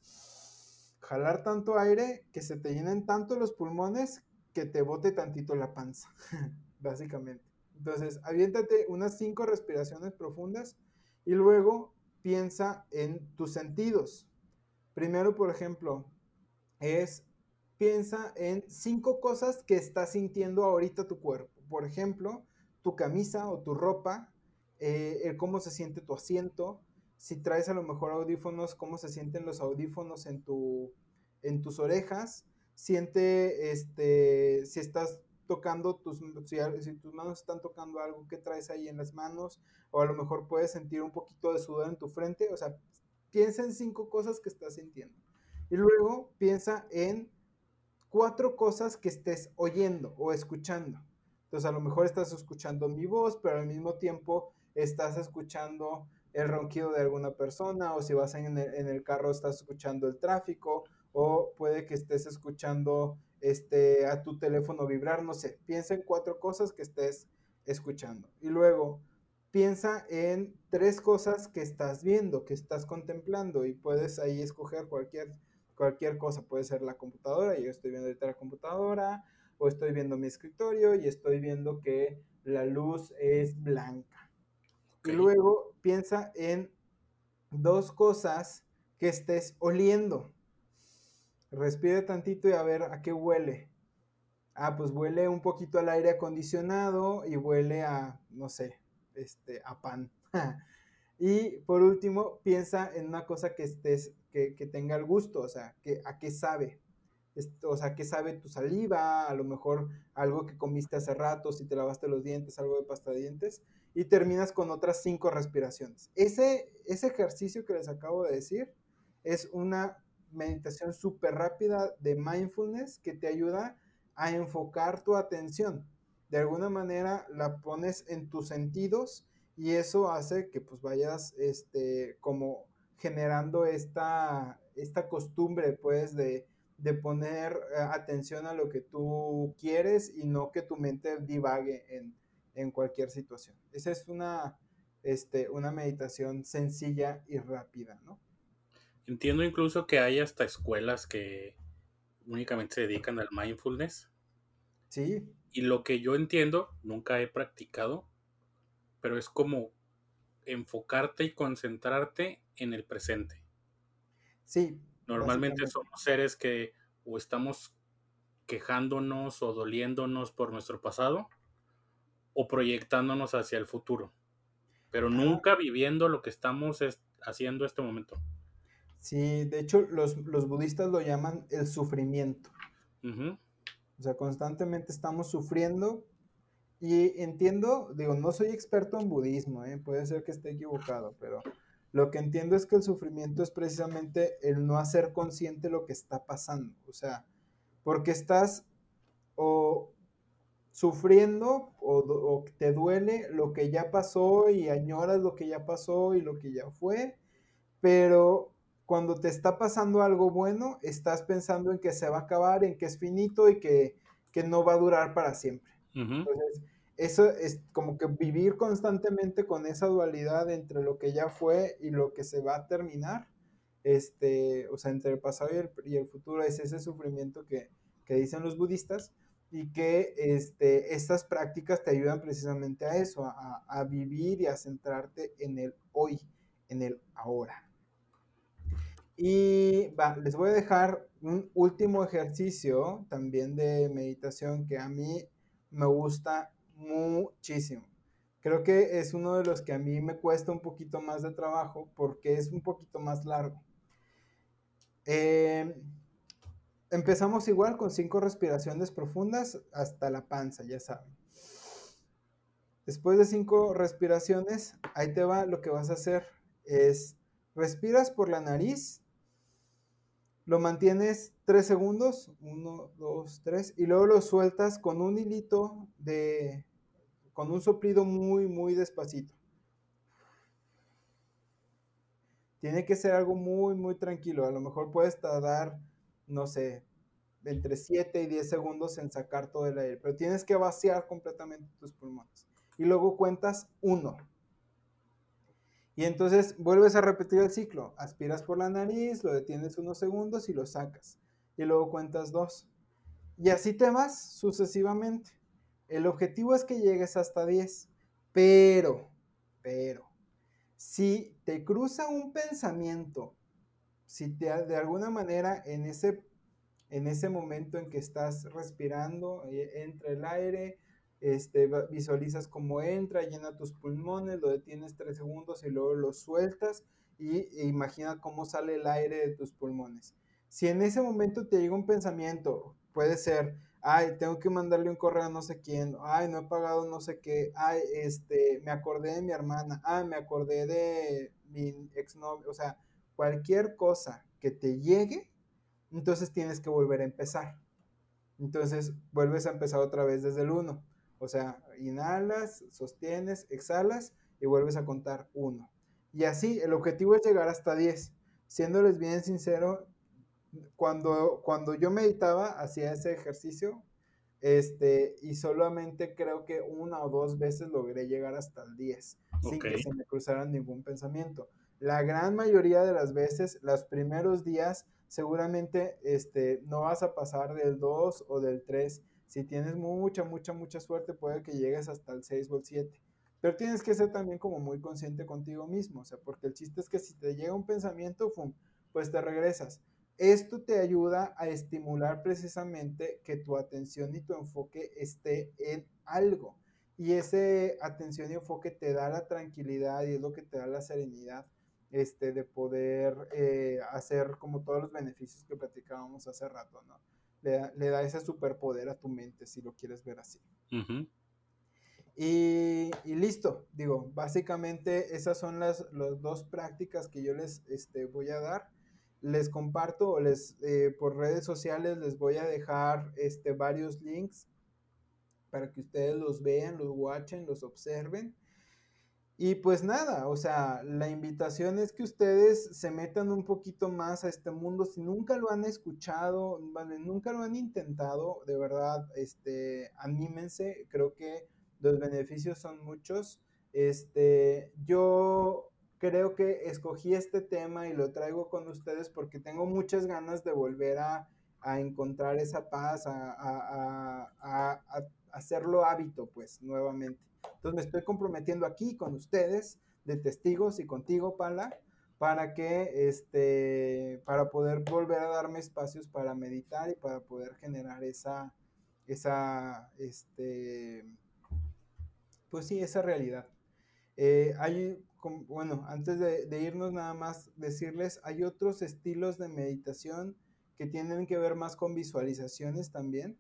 S1: jalar tanto aire, que se te llenen tanto los pulmones, que te bote tantito la panza, básicamente. Entonces, aviéntate unas cinco respiraciones profundas y luego piensa en tus sentidos. Primero, por ejemplo, es piensa en cinco cosas que está sintiendo ahorita tu cuerpo. Por ejemplo, tu camisa o tu ropa, eh, cómo se siente tu asiento, si traes a lo mejor audífonos, cómo se sienten los audífonos en, tu, en tus orejas, siente este, si estás tocando tus, si, tus manos están tocando algo que traes ahí en las manos, o a lo mejor puedes sentir un poquito de sudor en tu frente, o sea, piensa en cinco cosas que estás sintiendo. Y luego piensa en cuatro cosas que estés oyendo o escuchando. Entonces a lo mejor estás escuchando mi voz, pero al mismo tiempo estás escuchando el ronquido de alguna persona, o si vas en el, carro estás escuchando el tráfico, o puede que estés escuchando este, a tu teléfono vibrar, no sé, piensa en cuatro cosas que estés escuchando. Y luego piensa en tres cosas que estás viendo, que estás contemplando y puedes ahí escoger cualquier, cualquier cosa. Puede ser la computadora, yo estoy viendo ahorita la computadora, o estoy viendo mi escritorio y estoy viendo que la luz es blanca. Y luego piensa en dos cosas que estés oliendo. Respire tantito y a ver a qué huele. Ah, pues huele un poquito al aire acondicionado y huele a, no sé, este, a pan. y por último, piensa en una cosa que estés, que, tenga el gusto, o sea, que, a qué sabe. o sea, qué sabe tu saliva, a lo mejor algo que comiste hace rato, si te lavaste los dientes, algo de pasta de dientes, y terminas con otras cinco respiraciones. Ese, ese ejercicio que les acabo de decir es una meditación súper rápida de mindfulness que te ayuda a enfocar tu atención. De alguna manera la pones en tus sentidos y eso hace que pues vayas este, como generando esta, esta costumbre pues de, poner eh, atención a lo que tú quieres y no que tu mente divague en, en cualquier situación. Esa es una, este, una meditación sencilla y rápida, ¿no?
S2: Entiendo incluso que hay hasta escuelas que únicamente se dedican al mindfulness.
S1: Sí.
S2: Y lo que yo entiendo, nunca he practicado, pero es como enfocarte y concentrarte en el presente.
S1: Sí.
S2: Normalmente somos seres que o estamos quejándonos o doliéndonos por nuestro pasado o proyectándonos hacia el futuro, pero nunca viviendo lo que estamos haciendo este momento.
S1: Sí, de hecho los, budistas lo llaman el sufrimiento. O sea, constantemente estamos sufriendo y entiendo, digo, no soy experto en budismo, ¿eh? puede ser que esté equivocado, pero lo que entiendo es que el sufrimiento es precisamente el no hacer consciente lo que está pasando. O sea, porque estás o sufriendo o, o, te duele lo que ya pasó y añoras lo que ya pasó y lo que ya fue, pero cuando te está pasando algo bueno, estás pensando en que se va a acabar, en que es finito y que, no va a durar para siempre. Entonces, eso es como que vivir constantemente con esa dualidad entre lo que ya fue y lo que se va a terminar, este, o sea, entre el pasado y el, y el futuro, es ese sufrimiento que, que dicen los budistas, y que este, estas prácticas te ayudan precisamente a eso, a, a vivir y a centrarte en el hoy, en el ahora. Y va, les voy a dejar un último ejercicio también de meditación que a mí me gusta muchísimo. Creo que es uno de los que a mí me cuesta un poquito más de trabajo porque es un poquito más largo. Eh, Empezamos igual con cinco respiraciones profundas hasta la panza, ya saben. Después de cinco respiraciones, ahí te va lo que vas a hacer. Es, respiras por la nariz, lo mantienes tres segundos, uno, dos, tres, y luego lo sueltas con un hilito de, con un soplido muy, muy despacito. Tiene que ser algo muy, muy tranquilo. A lo mejor puedes tardar no sé, entre 7 y 10 segundos en sacar todo el aire, pero tienes que vaciar completamente tus pulmones. Y luego cuentas 1. Y entonces vuelves a repetir el ciclo. Aspiras por la nariz, lo detienes unos segundos y lo sacas. Y luego cuentas 2. Y así te vas sucesivamente. El objetivo es que llegues hasta 10. Pero, pero, si te cruza un pensamiento si te, de alguna manera en ese, en ese momento en que estás respirando, eh, entra el aire, este, visualizas cómo entra, llena tus pulmones, lo detienes tres segundos y luego lo sueltas y e imagina cómo sale el aire de tus pulmones. Si en ese momento te llega un pensamiento, puede ser, ay, tengo que mandarle un correo a no sé quién, ay, no he pagado no sé qué, ay, este, me acordé de mi hermana, ay, me acordé de mi exnovio, o sea, cualquier cosa que te llegue, entonces tienes que volver a empezar. Entonces vuelves a empezar otra vez desde el 1. O sea, inhalas, sostienes, exhalas y vuelves a contar 1. Y así, el objetivo es llegar hasta 10. Siéndoles bien sincero, cuando, cuando yo meditaba, hacía ese ejercicio, este, y solamente creo que una o dos veces logré llegar hasta el 10, sin que se me cruzara ningún pensamiento la gran mayoría de las veces, los primeros días, seguramente este, no vas a pasar del 2 o del 3. Si tienes mucha, mucha, mucha suerte, puede que llegues hasta el 6 o el 7. Pero tienes que ser también como muy consciente contigo mismo, o sea, porque el chiste es que si te llega un pensamiento, pues te regresas. Esto te ayuda a estimular precisamente que tu atención y tu enfoque esté en algo. Y ese atención y enfoque te da la tranquilidad y es lo que te da la serenidad este, de poder eh, hacer como todos los beneficios que platicábamos hace rato, ¿no? Le, da ese superpoder a tu mente, si lo quieres ver así. y, listo, digo, básicamente esas son las, dos prácticas que yo les este, voy a dar. Les comparto o les, eh, por redes sociales les voy a dejar este, varios links para que ustedes los vean, los watchen, los observen y pues nada, o sea, la invitación es que ustedes se metan un poquito más a este mundo. Si nunca lo han escuchado, nunca lo han intentado, de verdad, este, anímense. Creo que los beneficios son muchos. Este, yo creo que escogí este tema y lo traigo con ustedes porque tengo muchas ganas de volver a, encontrar esa paz, a, a hacerlo hábito, pues, nuevamente. Entonces me estoy comprometiendo aquí con ustedes, de testigos y contigo, Pala, para que, este, para poder volver a darme espacios para meditar y para poder generar esa, esa, este, pues sí, esa realidad. Eh, hay, bueno, antes de, de, irnos nada más decirles, hay otros estilos de meditación que tienen que ver más con visualizaciones también,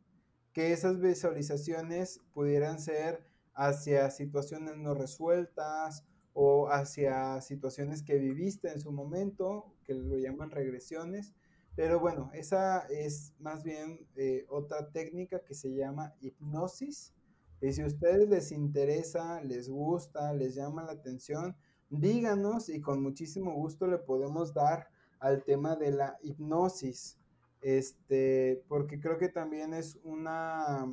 S1: que esas visualizaciones pudieran ser hacia situaciones no resueltas o hacia situaciones que viviste en su momento, que lo llaman regresiones. Pero bueno, esa es más bien eh, otra técnica que se llama hipnosis. Y si a ustedes les interesa, les gusta, les llama la atención, díganos y con muchísimo gusto le podemos dar al tema de la hipnosis. Este, porque creo que también es una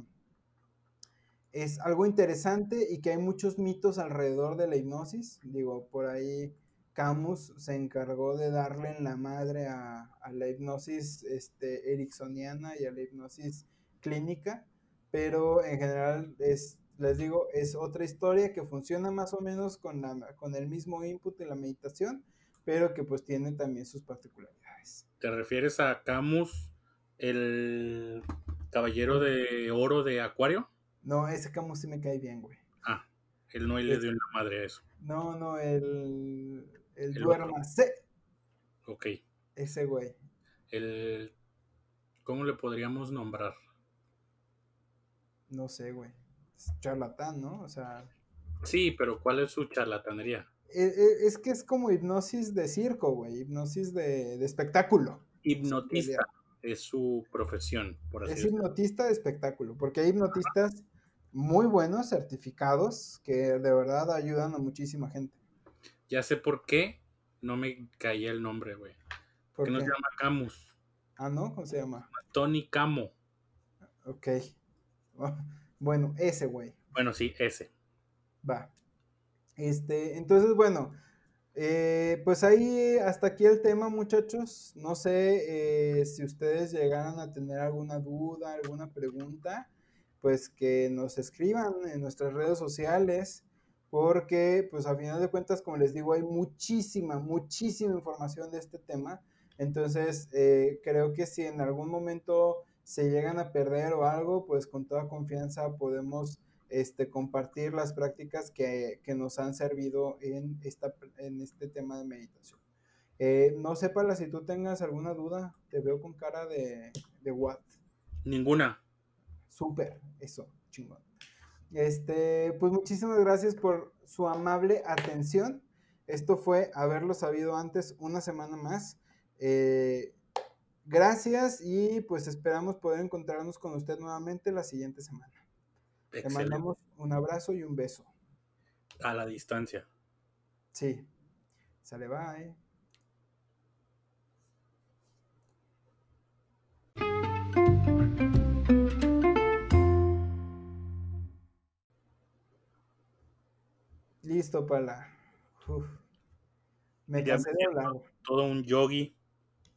S1: es algo interesante y que hay muchos mitos alrededor de la hipnosis. Digo, por ahí Camus se encargó de darle en la madre a, a la hipnosis este, ericksoniana y a la hipnosis clínica, pero en general es, les digo, es otra historia que funciona más o menos con, la, con el mismo input de la meditación, pero que pues tiene también sus particularidades.
S2: ¿Te refieres a Camus, el caballero de oro de Acuario?
S1: No, ese Camus sí me cae bien, güey.
S2: Ah, él no le dio en la madre a eso.
S1: No, no, el, el,
S2: El
S1: duérmase,
S2: Ok.
S1: ese güey.
S2: El, ¿Cómo le podríamos nombrar?
S1: No sé, güey. Es charlatán, ¿no? O sea,
S2: Sí, pero ¿cuál es su charlatanería?
S1: e- e- es que es como hipnosis de circo, güey. Hipnosis de, de espectáculo.
S2: Hipnotista es su profesión, por así
S1: Es
S2: decirlo.
S1: hipnotista de espectáculo, porque hay hipnotistas muy buenos, certificados, que de verdad ayudan a muchísima gente.
S2: Ya sé por qué no me caía el nombre, güey.
S1: ¿Por
S2: Que no
S1: qué?
S2: se llama Camus.
S1: Ah, ¿no? ¿Cómo se llama?
S2: Tony Camo.
S1: Ok. Bueno, ese güey.
S2: Bueno, sí, ese.
S1: Va. Este, entonces, bueno, eh, pues ahí hasta aquí el tema, muchachos. No sé eh, si ustedes llegaran a tener alguna duda, alguna pregunta, pues que nos escriban en nuestras redes sociales, porque pues a final de cuentas, como les digo, hay muchísima, muchísima información de este tema. Entonces, eh, creo que si en algún momento se llegan a perder o algo, pues con toda confianza podemos este, compartir las prácticas que, que nos han servido en, esta, en este tema de meditación. Eh, no sé, Pala, si tú tengas alguna duda, te veo con cara de, de what.
S2: Ninguna.
S1: Súper, eso, chingón. Este, pues muchísimas gracias por su amable atención. Esto fue haberlo sabido antes una semana más. Eh, gracias y pues esperamos poder encontrarnos con usted nuevamente la siguiente semana. Te
S2: Excelente.
S1: mandamos un abrazo y un beso.
S2: A la distancia.
S1: Sí. Sale, bye. Listo, Pala. Uf. Me
S2: Ya me
S1: cansé de
S2: siento
S1: hablar.
S2: Todo un yogi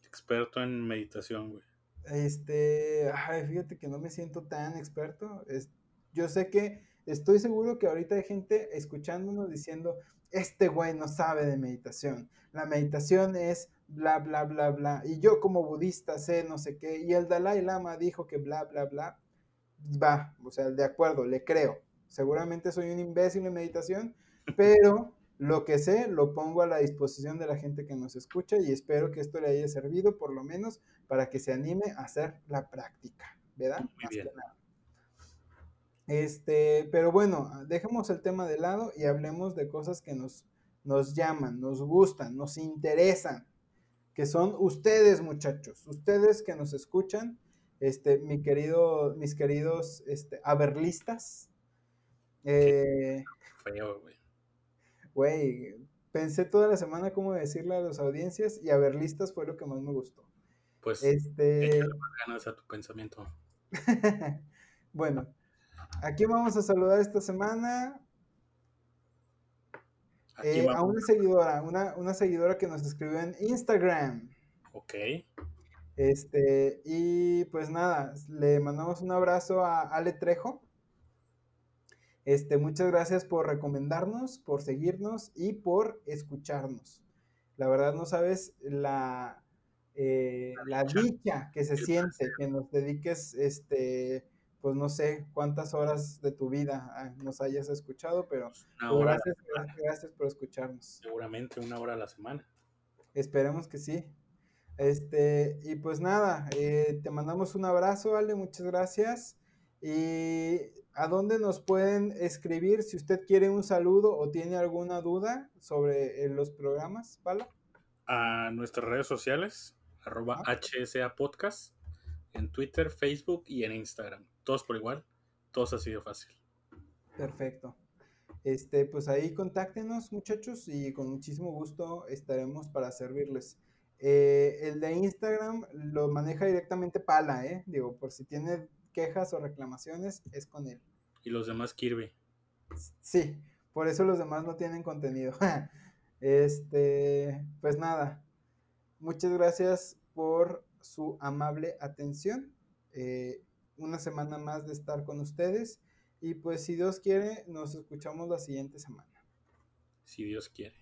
S2: experto en meditación, güey.
S1: Este, ay, fíjate que no me siento tan experto. Es, yo sé que estoy seguro que ahorita hay gente escuchándonos diciendo, este güey no sabe de meditación. La meditación es bla, bla, bla, bla. Y yo como budista sé no sé qué. Y el Dalai Lama dijo que bla, bla, bla. Va, o sea, de acuerdo, le creo. Seguramente soy un imbécil en meditación, pero lo que sé lo pongo a la disposición de la gente que nos escucha y espero que esto le haya servido por lo menos para que se anime a hacer la práctica, ¿verdad?
S2: Muy
S1: Más
S2: bien.
S1: que nada. Este, pero bueno, dejemos el tema de lado y hablemos de cosas que nos, nos llaman, nos gustan, nos interesan, que son ustedes, muchachos, ustedes que nos escuchan, este, mi querido, mis queridos, este, averlistas. Eh,
S2: Feo, güey.
S1: Güey, pensé toda la semana cómo decirle a las audiencias y a ver listas fue lo que más me gustó.
S2: Pues
S1: Este,
S2: más ganas a tu pensamiento.
S1: bueno, aquí vamos a saludar esta semana eh, a una seguidora, una, una seguidora que nos escribió en Instagram.
S2: Ok.
S1: Este, y pues nada, le mandamos un abrazo a Ale Trejo. Este, muchas gracias por recomendarnos, por seguirnos y por escucharnos. La verdad no sabes la, eh, la dicha que se siente que nos dediques, este, pues no sé cuántas horas de tu vida ah, nos hayas escuchado, pero pues, gracias, gracias, gracias por escucharnos.
S2: seguramente una hora a la semana.
S1: Esperemos que sí. Este, y pues nada, eh, te mandamos un abrazo, Ale, muchas gracias. ¿Y a dónde nos pueden escribir si usted quiere un saludo o tiene alguna duda sobre eh, los programas, ¿vale?
S2: A nuestras redes sociales, arroba
S1: Ah.
S2: HSA Podcast, en Twitter, Facebook y en Instagram. Todos por igual, todos así de fácil.
S1: Perfecto. Este, pues ahí contáctenos, muchachos, y con muchísimo gusto estaremos para servirles. Eh, el de Instagram lo maneja directamente Pala, ¿eh? Digo, por si tiene quejas o reclamaciones, es con él.
S2: Y los demás Kirby.
S1: Sí, por eso los demás no tienen contenido. Este, pues nada, muchas gracias por su amable atención. Eh, una semana más de estar con ustedes. Y pues si Dios quiere, nos escuchamos la siguiente semana.
S2: Si Dios quiere.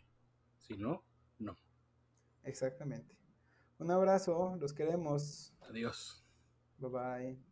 S2: Si no, no.
S1: Exactamente. Un abrazo, los queremos.
S2: Adiós.
S1: Bye bye.